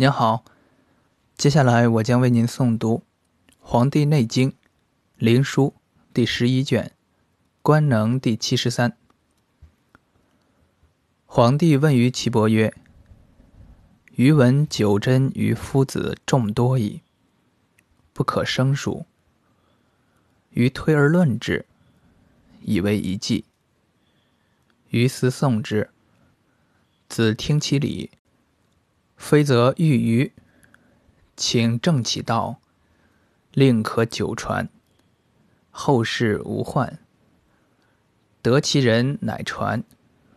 您好，接下来我将为您诵读《黄帝内经·灵枢》第十一卷《官能》第七十三。皇帝问于岐伯曰：“余闻九针于夫子众多矣，不可胜数。余推而论之，以为一计。余思诵之，子听其理。”非则欲于，请正其道，令可久传，后世无患。得其人乃传，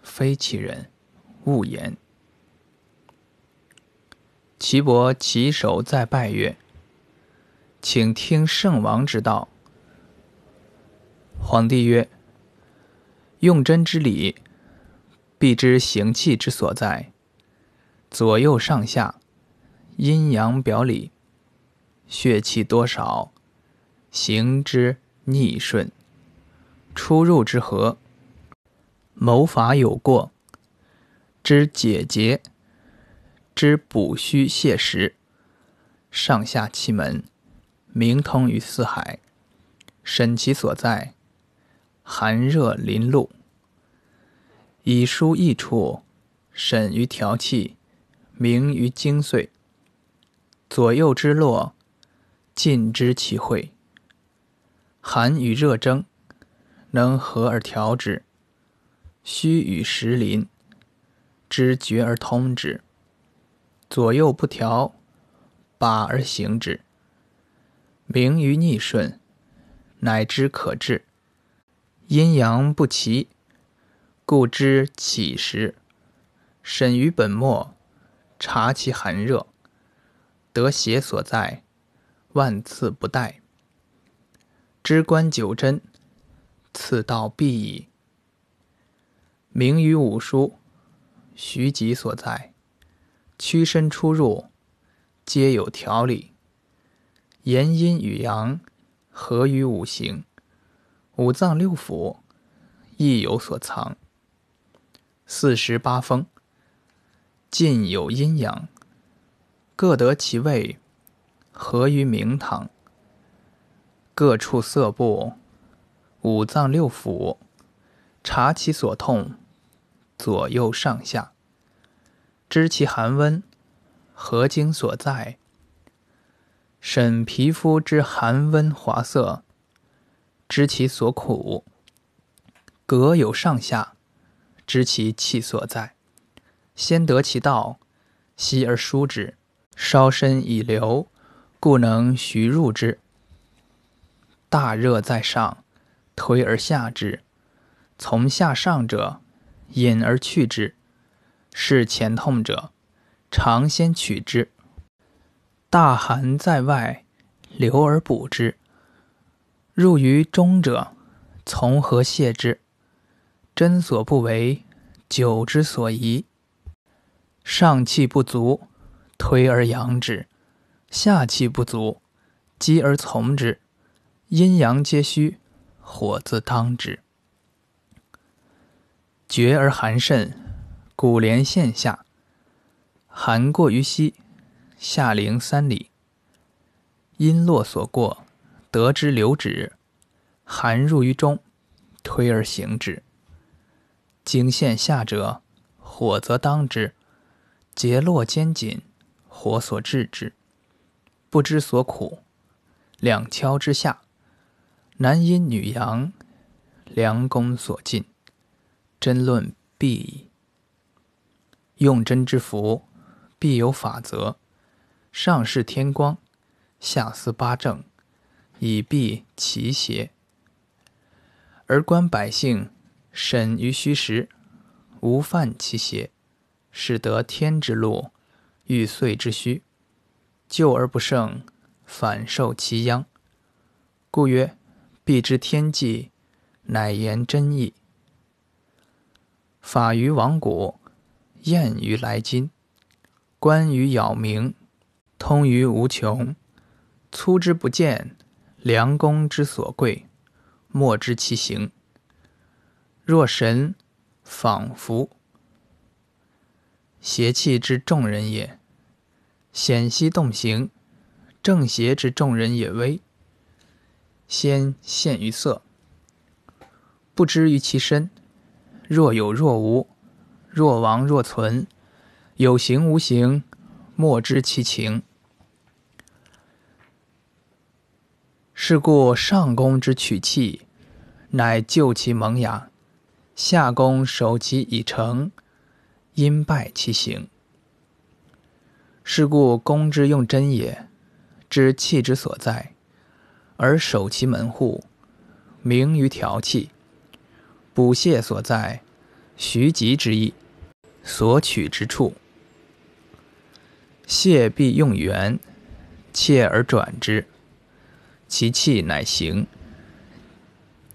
非其人勿言。岐伯起手再拜曰：“请听圣王之道。”皇帝曰：“用针之理，必知行气之所在。”左右上下，阴阳表里，血气多少，行之逆顺，出入之和，谋法有过，知解结，知补虚泻实，上下气门，明通于四海，审其所在，寒热临露，以疏易处，审于调气。明于精髓，左右之络，尽知其会。寒与热争，能和而调之；虚与实临，知绝而通之。左右不调，把而行之。明于逆顺，乃知可治。阴阳不齐，故知起时。审于本末。察其寒热，得邪所在，万次不殆。知观九针，此道必矣。明于五书，徐疾所在，屈伸出入，皆有条理。言阴与阳，合于五行，五脏六腑亦有所藏。四时八风。尽有阴阳，各得其位，合于明堂。各处色部，五脏六腑，察其所痛，左右上下，知其寒温，合经所在。审皮肤之寒温滑色，知其所苦。各有上下，知其气所在。先得其道，息而疏之，稍深以流，故能徐入之。大热在上，推而下之，从下上者，引而去之；是前痛者，常先取之。大寒在外，流而补之。入于中者，从何泻之？针所不为，灸之所宜。上气不足，推而扬之；下气不足，积而从之。阴阳皆虚，火自当之。厥而寒甚，骨连线下，寒过于膝，下陵三里。阴络所过，得之流止，寒入于中，推而行之。经线下者，火则当之。结络坚紧，火所制之，不知所苦。两敲之下，男阴女阳，良弓所尽。针论必矣。用针之福，必有法则。上视天光，下思八正，以避其邪。而观百姓，审于虚实，无犯其邪。使得天之路，欲岁之虚，救而不胜，反受其殃。故曰：必知天际，乃言真意。法于往古，验于来今，观于杳冥，通于无穷。粗之不见，良工之所贵，莫知其形。若神仿佛。邪气之众人也，险兮动形，正邪之众人也微。先现于色，不知于其身。若有若无，若亡若存，有形无形，莫知其情。是故上宫之取气，乃就其萌芽；下宫守其已成，因败其形。是故攻之用真也，知气之所在。而守其门户，明于调气；补泻所在，徐疾之意，所取之处。泻必用圆，切而转之，其气乃行；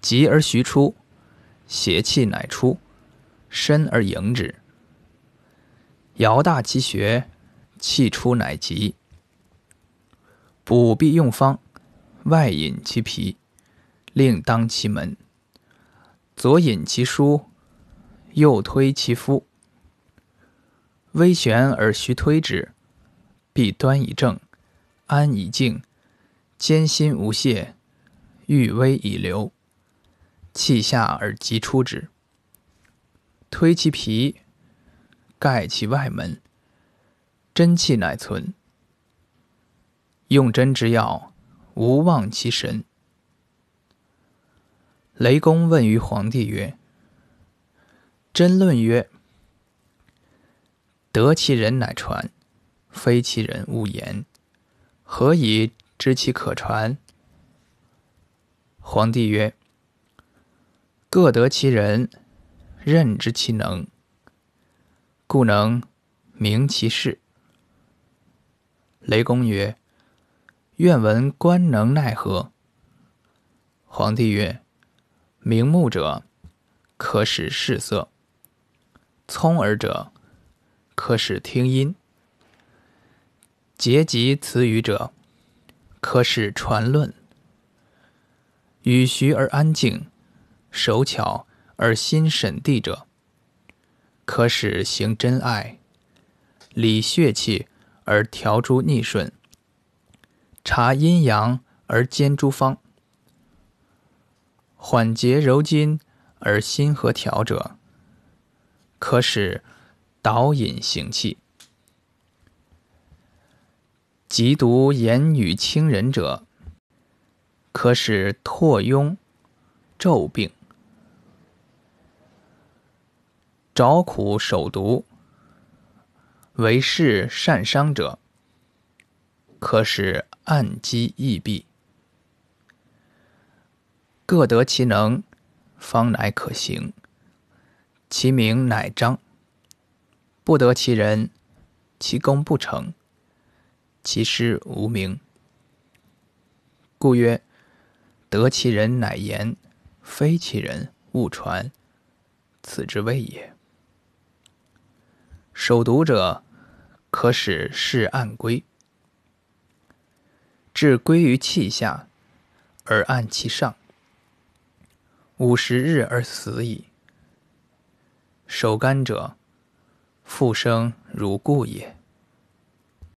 急而徐出，邪气乃出，深而迎之。摇大其穴，气出乃急。补必用方。外引其皮，另当其门；左引其枢，右推其夫。微旋而徐推之，必端以正，安以静，坚心无懈，欲微以流。气下而急出之。推其皮，盖其外门，真气乃存。用针之要。无忘其神。雷公问于皇帝曰：“真论曰：得其人乃传，非其人勿言。何以知其可传？”皇帝曰：“各得其人，任知其能，故能明其事。”雷公曰。愿闻官能奈何？皇帝曰：“明目者，可使视色；聪耳者，可使听音；结集词语者，可使传论；语徐而安静，手巧而心审地者，可使行真爱；理血气而调诸逆顺。”察阴阳而兼诸方，缓节柔筋而心和调者，可使导引行气；极读言语清人者，可使拓庸骤病；找苦守毒，为事善伤者，可使。暗机易闭，各得其能，方乃可行。其名乃彰。不得其人，其功不成，其师无名。故曰：得其人乃言，非其人勿传。此之谓也。守读者，可使事暗归。至归于气下，而按其上。五十日而死矣。守干者，复生如故也。